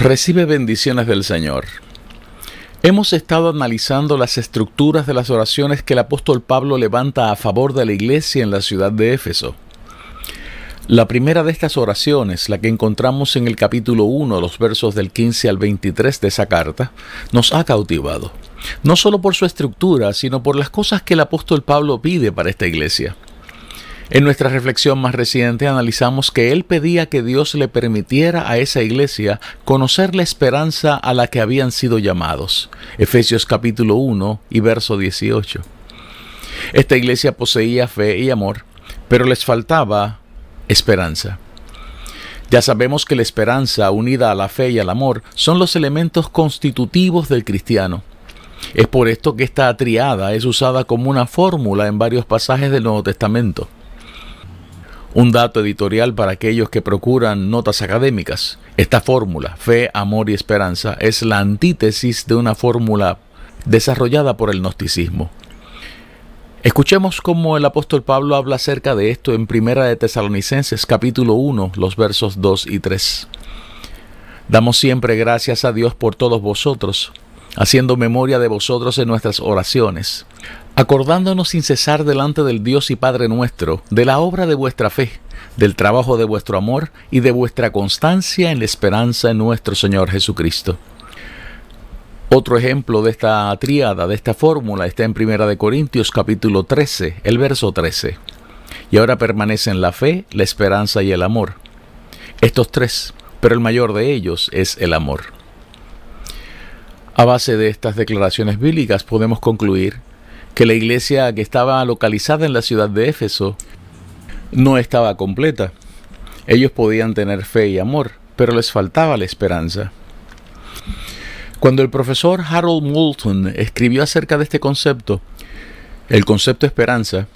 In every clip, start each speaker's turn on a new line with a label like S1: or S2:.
S1: Recibe bendiciones del Señor. Hemos estado analizando las estructuras de las oraciones que el apóstol Pablo levanta a favor de la iglesia en la ciudad de Éfeso. La primera de estas oraciones, la que encontramos en el capítulo 1, los versos del 15 al 23 de esa carta, nos ha cautivado, no solo por su estructura, sino por las cosas que el apóstol Pablo pide para esta iglesia. En nuestra reflexión más reciente analizamos que él pedía que Dios le permitiera a esa iglesia conocer la esperanza a la que habían sido llamados. Efesios capítulo 1 y verso 18. Esta iglesia poseía fe y amor, pero les faltaba esperanza. Ya sabemos que la esperanza unida a la fe y al amor son los elementos constitutivos del cristiano. Es por esto que esta triada es usada como una fórmula en varios pasajes del Nuevo Testamento. Un dato editorial para aquellos que procuran notas académicas. Esta fórmula, fe, amor y esperanza, es la antítesis de una fórmula desarrollada por el gnosticismo. Escuchemos cómo el apóstol Pablo habla acerca de esto en Primera de Tesalonicenses capítulo 1, los versos 2 y 3. Damos siempre gracias a Dios por todos vosotros, haciendo memoria de vosotros en nuestras oraciones, acordándonos sin cesar delante del Dios y Padre nuestro, de la obra de vuestra fe, del trabajo de vuestro amor y de vuestra constancia en la esperanza en nuestro Señor Jesucristo. Otro ejemplo de esta tríada, de esta fórmula, está en Primera de Corintios capítulo 13, el verso 13. Y ahora permanecen la fe, la esperanza y el amor. Estos tres, pero el mayor de ellos es el amor. A base de estas declaraciones bíblicas podemos concluir que la iglesia que estaba localizada en la ciudad de Éfeso no estaba completa. Ellos podían tener fe y amor, pero les faltaba la esperanza. Cuando el profesor Harold Moulton escribió acerca de este concepto, el concepto esperanza,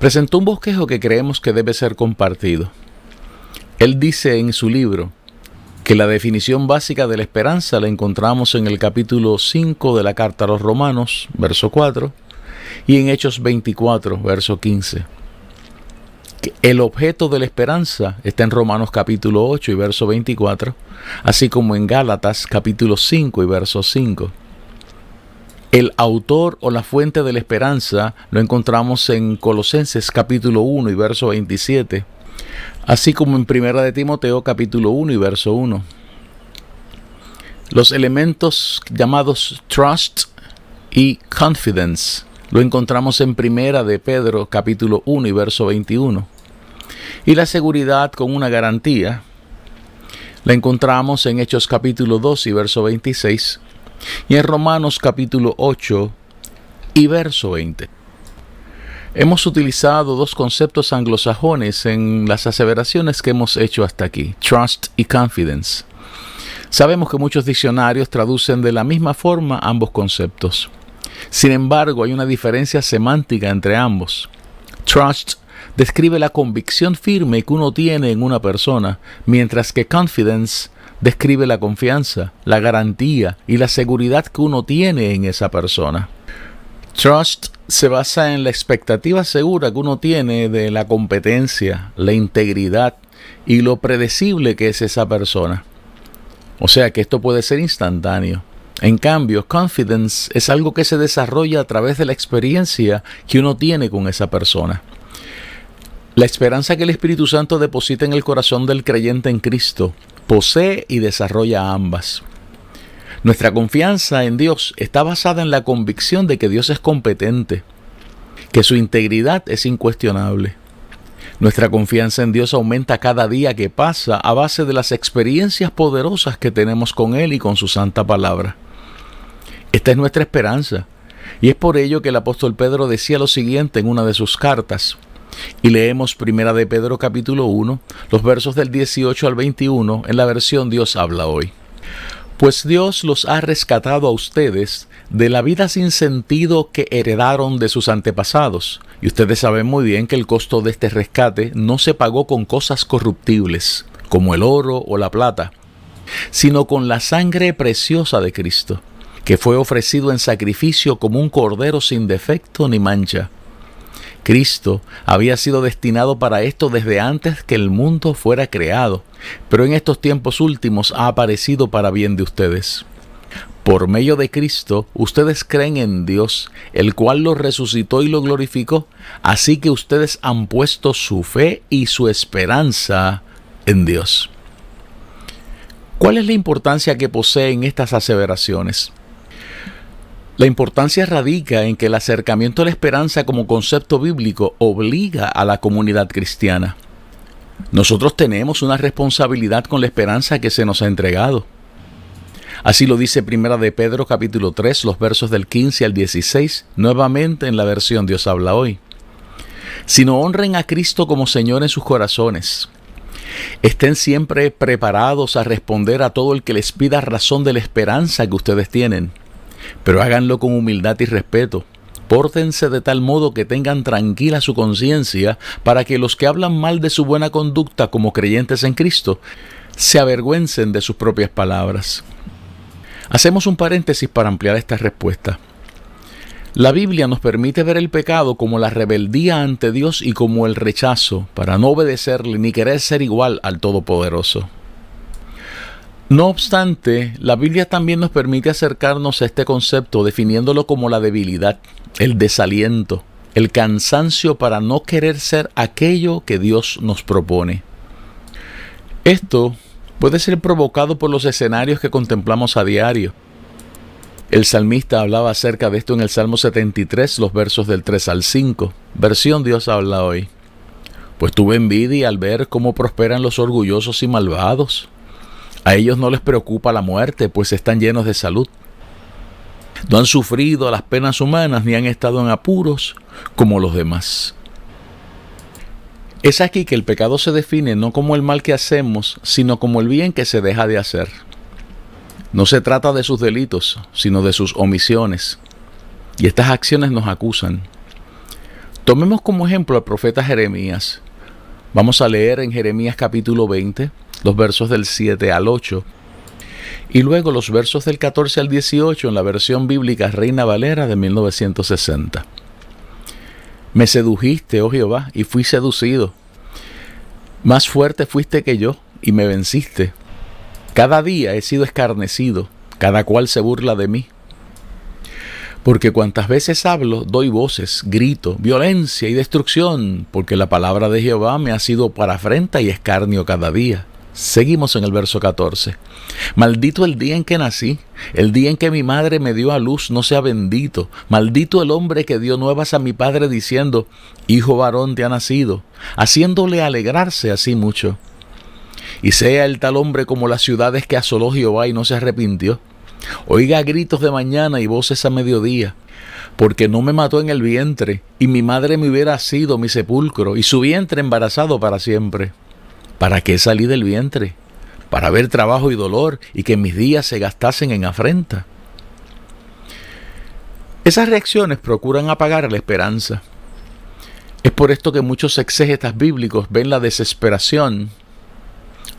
S1: presentó un bosquejo que creemos que debe ser compartido. Él dice en su libro que la definición básica de la esperanza la encontramos en el capítulo 5 de la carta a los Romanos, verso 4, y en Hechos 24, verso 15. El objeto de la esperanza está en Romanos capítulo 8 y verso 24, así como en Gálatas capítulo 5 y verso 5. El autor o la fuente de la esperanza lo encontramos en Colosenses capítulo 1 y verso 27, así como en Primera de Timoteo capítulo 1 y verso 1. Los elementos llamados trust y confidence lo encontramos en Primera de Pedro capítulo 1 y verso 21. Y la seguridad con una garantía la encontramos en Hechos capítulo 2 y verso 26 y en Romanos capítulo 8 y verso 20. Hemos utilizado dos conceptos anglosajones en las aseveraciones que hemos hecho hasta aquí, trust y confidence. Sabemos que muchos diccionarios traducen de la misma forma ambos conceptos. Sin embargo, hay una diferencia semántica entre ambos. Trust describe la convicción firme que uno tiene en una persona, mientras que confidence describe la confianza, la garantía y la seguridad que uno tiene en esa persona. Trust se basa en la expectativa segura que uno tiene de la competencia, la integridad y lo predecible que es esa persona. O sea que esto puede ser instantáneo. En cambio, confidence es algo que se desarrolla a través de la experiencia que uno tiene con esa persona. La esperanza que el Espíritu Santo deposita en el corazón del creyente en Cristo posee y desarrolla ambas. Nuestra confianza en Dios está basada en la convicción de que Dios es competente, que su integridad es incuestionable. Nuestra confianza en Dios aumenta cada día que pasa a base de las experiencias poderosas que tenemos con Él y con su santa palabra. Esta es nuestra esperanza, y es por ello que el apóstol Pedro decía lo siguiente en una de sus cartas. Y leemos Primera de Pedro capítulo 1, los versos del 18 al 21 en la versión Dios habla hoy. Pues Dios los ha rescatado a ustedes de la vida sin sentido que heredaron de sus antepasados. Y ustedes saben muy bien que el costo de este rescate no se pagó con cosas corruptibles, como el oro o la plata, sino con la sangre preciosa de Cristo, que fue ofrecido en sacrificio como un cordero sin defecto ni mancha. Cristo había sido destinado para esto desde antes que el mundo fuera creado, pero en estos tiempos últimos ha aparecido para bien de ustedes. Por medio de Cristo, ustedes creen en Dios, el cual lo resucitó y lo glorificó, así que ustedes han puesto su fe y su esperanza en Dios. ¿Cuál es la importancia que poseen estas aseveraciones? La importancia radica en que el acercamiento a la esperanza como concepto bíblico obliga a la comunidad cristiana. Nosotros tenemos una responsabilidad con la esperanza que se nos ha entregado. Así lo dice Primera de Pedro capítulo 3, los versos del 15 al 16, nuevamente en la versión Dios habla hoy. Sino honren a Cristo como Señor en sus corazones. Estén siempre preparados a responder a todo el que les pida razón de la esperanza que ustedes tienen pero háganlo con humildad y respeto. Pórtense de tal modo que tengan tranquila su conciencia para que los que hablan mal de su buena conducta como creyentes en Cristo se avergüencen de sus propias palabras. Hacemos un paréntesis para ampliar esta respuesta. La Biblia nos permite ver el pecado como la rebeldía ante Dios y como el rechazo para no obedecerle ni querer ser igual al Todopoderoso. No obstante, la Biblia también nos permite acercarnos a este concepto definiéndolo como la debilidad, el desaliento, el cansancio para no querer ser aquello que Dios nos propone. Esto puede ser provocado por los escenarios que contemplamos a diario. El salmista hablaba acerca de esto en el Salmo 73, los versos del 3 al 5. Versión Dios habla hoy. Pues tuve envidia al ver cómo prosperan los orgullosos y malvados a ellos no les preocupa la muerte, pues están llenos de salud. No han sufrido las penas humanas ni han estado en apuros como los demás. Es aquí que el pecado se define no como el mal que hacemos, sino como el bien que se deja de hacer. No se trata de sus delitos, sino de sus omisiones. Y estas acciones nos acusan. Tomemos como ejemplo al profeta Jeremías. Vamos a leer en Jeremías capítulo 20, los versos del 7 al 8. Y luego los versos del 14 al 18 en la versión bíblica Reina Valera de 1960. Me sedujiste, oh Jehová, y fui seducido. Más fuerte fuiste que yo, y me venciste. Cada día he sido escarnecido, cada cual se burla de mí. Porque cuantas veces hablo, doy voces, grito, violencia y destrucción, porque la palabra de Jehová me ha sido para afrenta y escarnio cada día. Seguimos en el verso 14. Maldito el día en que nací, el día en que mi madre me dio a luz, no sea bendito. Maldito el hombre que dio nuevas a mi padre diciendo, Hijo varón te ha nacido, haciéndole alegrarse así mucho. Y sea el tal hombre como las ciudades que asoló Jehová y no se arrepintió. Oiga gritos de mañana y voces a mediodía, porque no me mató en el vientre, y mi madre me hubiera sido mi sepulcro, y su vientre embarazado para siempre. ¿Para qué salí del vientre? Para ver trabajo y dolor y que mis días se gastasen en afrenta. Esas reacciones procuran apagar la esperanza. Es por esto que muchos exégetas bíblicos ven la desesperación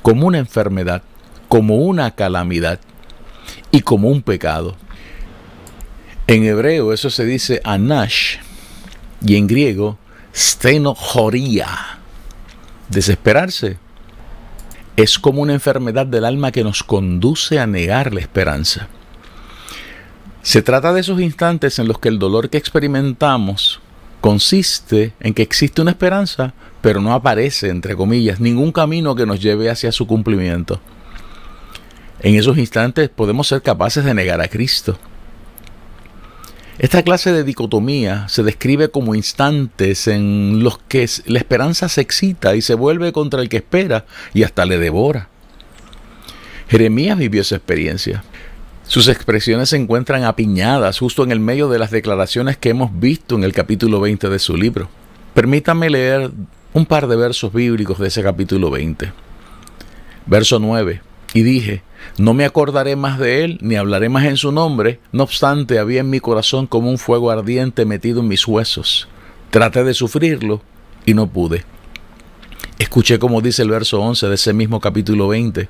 S1: como una enfermedad, como una calamidad y como un pecado. En hebreo eso se dice anash y en griego stenojoria. Desesperarse es como una enfermedad del alma que nos conduce a negar la esperanza. Se trata de esos instantes en los que el dolor que experimentamos consiste en que existe una esperanza, pero no aparece, entre comillas, ningún camino que nos lleve hacia su cumplimiento. En esos instantes podemos ser capaces de negar a Cristo. Esta clase de dicotomía se describe como instantes en los que la esperanza se excita y se vuelve contra el que espera y hasta le devora. Jeremías vivió esa experiencia. Sus expresiones se encuentran apiñadas justo en el medio de las declaraciones que hemos visto en el capítulo 20 de su libro. Permítame leer un par de versos bíblicos de ese capítulo 20. Verso 9. Y dije, no me acordaré más de él, ni hablaré más en su nombre. No obstante, había en mi corazón como un fuego ardiente metido en mis huesos. Traté de sufrirlo y no pude. Escuché como dice el verso 11 de ese mismo capítulo 20.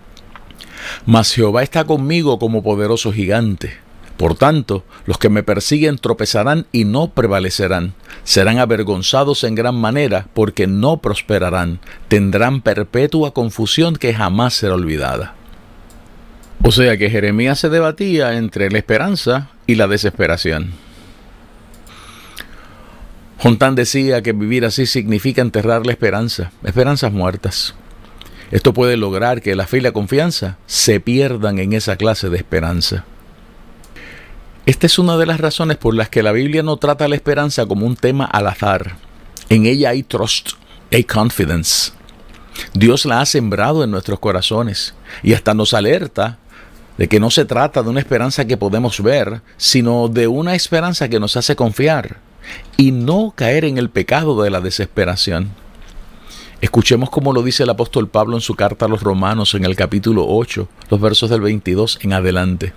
S1: Mas Jehová está conmigo como poderoso gigante. Por tanto, los que me persiguen tropezarán y no prevalecerán. Serán avergonzados en gran manera porque no prosperarán. Tendrán perpetua confusión que jamás será olvidada. O sea que Jeremías se debatía entre la esperanza y la desesperación. Jontán decía que vivir así significa enterrar la esperanza, esperanzas muertas. Esto puede lograr que la fe y la confianza se pierdan en esa clase de esperanza. Esta es una de las razones por las que la Biblia no trata la esperanza como un tema al azar. En ella hay trust, hay confidence. Dios la ha sembrado en nuestros corazones y hasta nos alerta de que no se trata de una esperanza que podemos ver, sino de una esperanza que nos hace confiar y no caer en el pecado de la desesperación. Escuchemos cómo lo dice el apóstol Pablo en su carta a los romanos en el capítulo 8, los versos del 22 en adelante.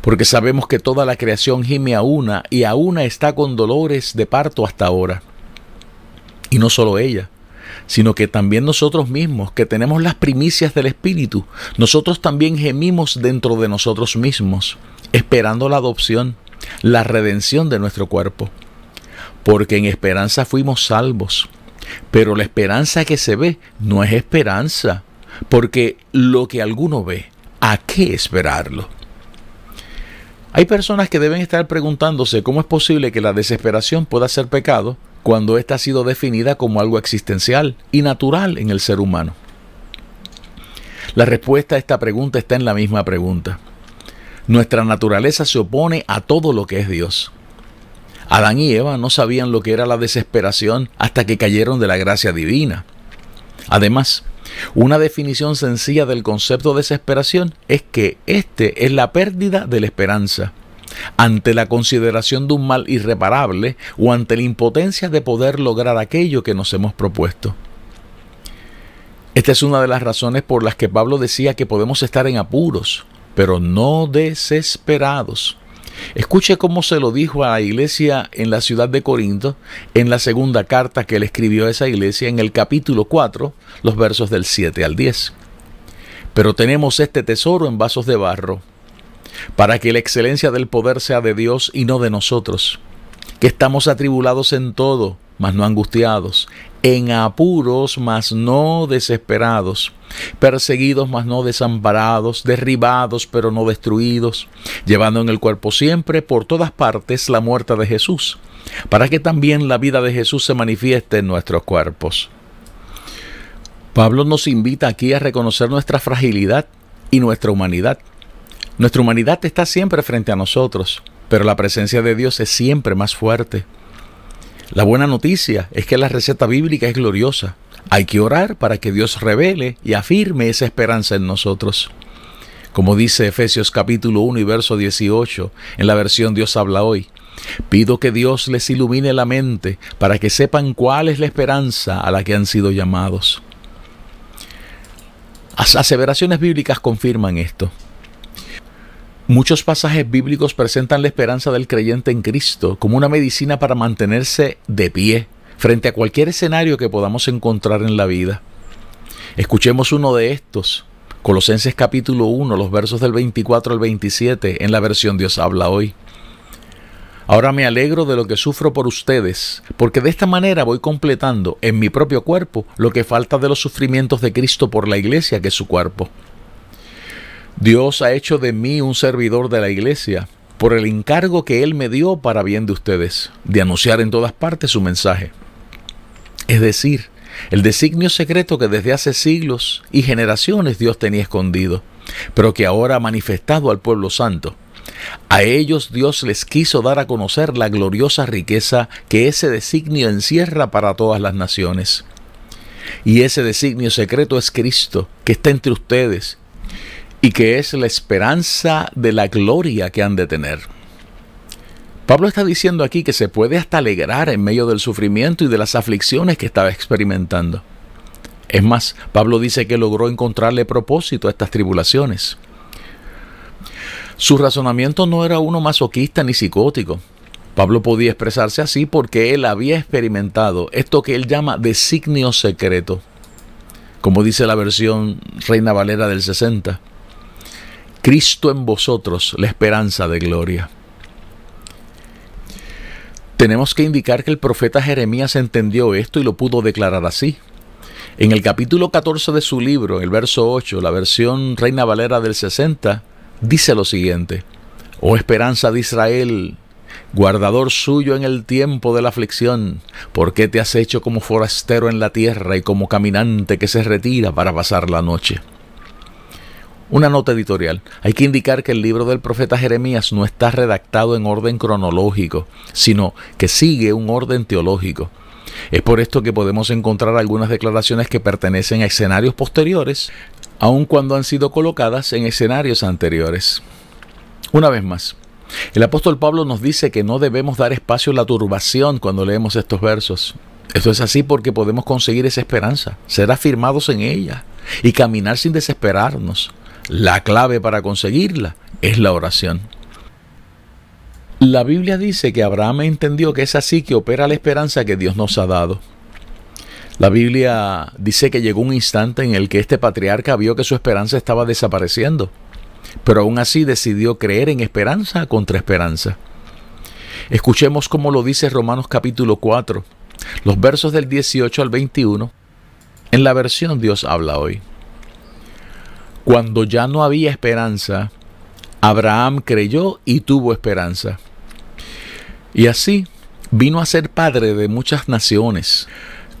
S1: Porque sabemos que toda la creación gime a una y a una está con dolores de parto hasta ahora. Y no solo ella, sino que también nosotros mismos, que tenemos las primicias del Espíritu, nosotros también gemimos dentro de nosotros mismos, esperando la adopción, la redención de nuestro cuerpo. Porque en esperanza fuimos salvos. Pero la esperanza que se ve no es esperanza, porque lo que alguno ve, ¿a qué esperarlo? Hay personas que deben estar preguntándose cómo es posible que la desesperación pueda ser pecado cuando ésta ha sido definida como algo existencial y natural en el ser humano? La respuesta a esta pregunta está en la misma pregunta. Nuestra naturaleza se opone a todo lo que es Dios. Adán y Eva no sabían lo que era la desesperación hasta que cayeron de la gracia divina. Además, una definición sencilla del concepto de desesperación es que este es la pérdida de la esperanza ante la consideración de un mal irreparable o ante la impotencia de poder lograr aquello que nos hemos propuesto. Esta es una de las razones por las que Pablo decía que podemos estar en apuros, pero no desesperados. Escuche cómo se lo dijo a la iglesia en la ciudad de Corinto en la segunda carta que él escribió a esa iglesia en el capítulo 4, los versos del 7 al 10. Pero tenemos este tesoro en vasos de barro para que la excelencia del poder sea de Dios y no de nosotros, que estamos atribulados en todo, mas no angustiados, en apuros, mas no desesperados, perseguidos, mas no desamparados, derribados, pero no destruidos, llevando en el cuerpo siempre por todas partes la muerte de Jesús, para que también la vida de Jesús se manifieste en nuestros cuerpos. Pablo nos invita aquí a reconocer nuestra fragilidad y nuestra humanidad nuestra humanidad está siempre frente a nosotros, pero la presencia de Dios es siempre más fuerte. La buena noticia es que la receta bíblica es gloriosa. Hay que orar para que Dios revele y afirme esa esperanza en nosotros. Como dice Efesios capítulo 1 y verso 18 en la versión Dios habla hoy. Pido que Dios les ilumine la mente para que sepan cuál es la esperanza a la que han sido llamados. Las aseveraciones bíblicas confirman esto. Muchos pasajes bíblicos presentan la esperanza del creyente en Cristo como una medicina para mantenerse de pie frente a cualquier escenario que podamos encontrar en la vida. Escuchemos uno de estos, Colosenses capítulo 1, los versos del 24 al 27, en la versión Dios habla hoy. Ahora me alegro de lo que sufro por ustedes, porque de esta manera voy completando en mi propio cuerpo lo que falta de los sufrimientos de Cristo por la iglesia, que es su cuerpo Dios ha hecho de mí un servidor de la iglesia por el encargo que Él me dio para bien de ustedes, de anunciar en todas partes su mensaje. Es decir, el designio secreto que desde hace siglos y generaciones Dios tenía escondido, pero que ahora ha manifestado al pueblo santo. A ellos Dios les quiso dar a conocer la gloriosa riqueza que ese designio encierra para todas las naciones. Y ese designio secreto es Cristo, que está entre ustedes, y que es la esperanza de la gloria que han de tener. Pablo está diciendo aquí que se puede hasta alegrar en medio del sufrimiento y de las aflicciones que estaba experimentando. Es más, Pablo dice que logró encontrarle propósito a estas tribulaciones. Su razonamiento no era uno masoquista ni psicótico. Pablo podía expresarse así porque él había experimentado esto que él llama designio secreto, como dice la versión Reina Valera del 60. Cristo en vosotros, la esperanza de gloria. Tenemos que indicar que el profeta Jeremías entendió esto y lo pudo declarar así. En el capítulo 14 de su libro, el verso 8, la versión Reina Valera del 60, dice lo siguiente, Oh esperanza de Israel, guardador suyo en el tiempo de la aflicción, ¿por qué te has hecho como forastero en la tierra y como caminante que se retira para pasar la noche? Una nota editorial. Hay que indicar que el libro del profeta Jeremías no está redactado en orden cronológico, sino que sigue un orden teológico. Es por esto que podemos encontrar algunas declaraciones que pertenecen a escenarios posteriores, aun cuando han sido colocadas en escenarios anteriores. Una vez más, el apóstol Pablo nos dice que no debemos dar espacio a la turbación cuando leemos estos versos. Esto es así porque podemos conseguir esa esperanza, ser afirmados en ella y caminar sin desesperarnos. La clave para conseguirla es la oración. La Biblia dice que Abraham entendió que es así que opera la esperanza que Dios nos ha dado. La Biblia dice que llegó un instante en el que este patriarca vio que su esperanza estaba desapareciendo, pero aún así decidió creer en esperanza contra esperanza. Escuchemos cómo lo dice Romanos capítulo 4, los versos del 18 al 21, en la versión Dios habla hoy. Cuando ya no había esperanza, Abraham creyó y tuvo esperanza. Y así vino a ser padre de muchas naciones,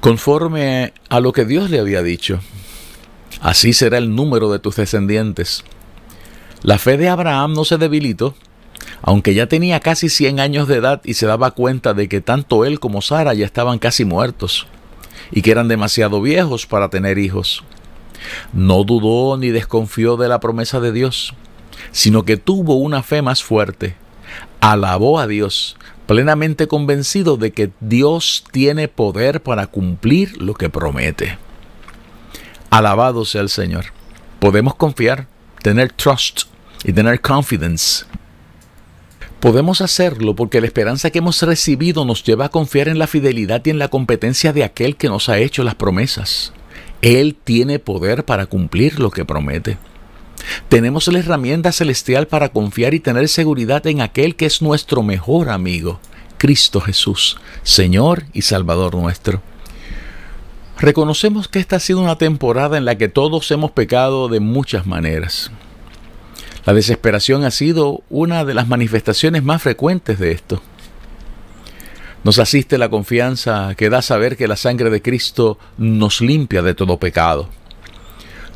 S1: conforme a lo que Dios le había dicho. Así será el número de tus descendientes. La fe de Abraham no se debilitó, aunque ya tenía casi 100 años de edad y se daba cuenta de que tanto él como Sara ya estaban casi muertos y que eran demasiado viejos para tener hijos. No dudó ni desconfió de la promesa de Dios, sino que tuvo una fe más fuerte. Alabó a Dios, plenamente convencido de que Dios tiene poder para cumplir lo que promete. Alabado sea el Señor. Podemos confiar, tener trust y tener confidence. Podemos hacerlo porque la esperanza que hemos recibido nos lleva a confiar en la fidelidad y en la competencia de aquel que nos ha hecho las promesas. Él tiene poder para cumplir lo que promete. Tenemos la herramienta celestial para confiar y tener seguridad en aquel que es nuestro mejor amigo, Cristo Jesús, Señor y Salvador nuestro. Reconocemos que esta ha sido una temporada en la que todos hemos pecado de muchas maneras. La desesperación ha sido una de las manifestaciones más frecuentes de esto. Nos asiste la confianza que da saber que la sangre de Cristo nos limpia de todo pecado.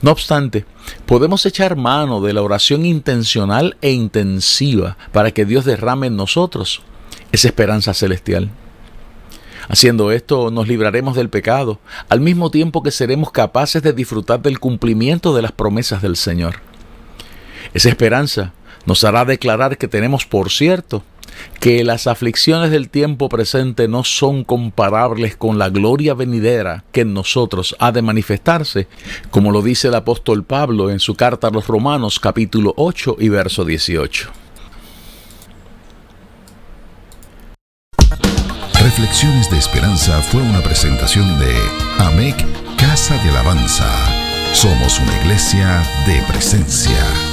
S1: No obstante, podemos echar mano de la oración intencional e intensiva para que Dios derrame en nosotros esa esperanza celestial. Haciendo esto nos libraremos del pecado, al mismo tiempo que seremos capaces de disfrutar del cumplimiento de las promesas del Señor. Esa esperanza nos hará declarar que tenemos por cierto que las aflicciones del tiempo presente no son comparables con la gloria venidera que en nosotros ha de manifestarse, como lo dice el apóstol Pablo en su carta a los Romanos capítulo 8 y verso 18.
S2: Reflexiones de Esperanza fue una presentación de AMEC Casa de Alabanza. Somos una iglesia de presencia.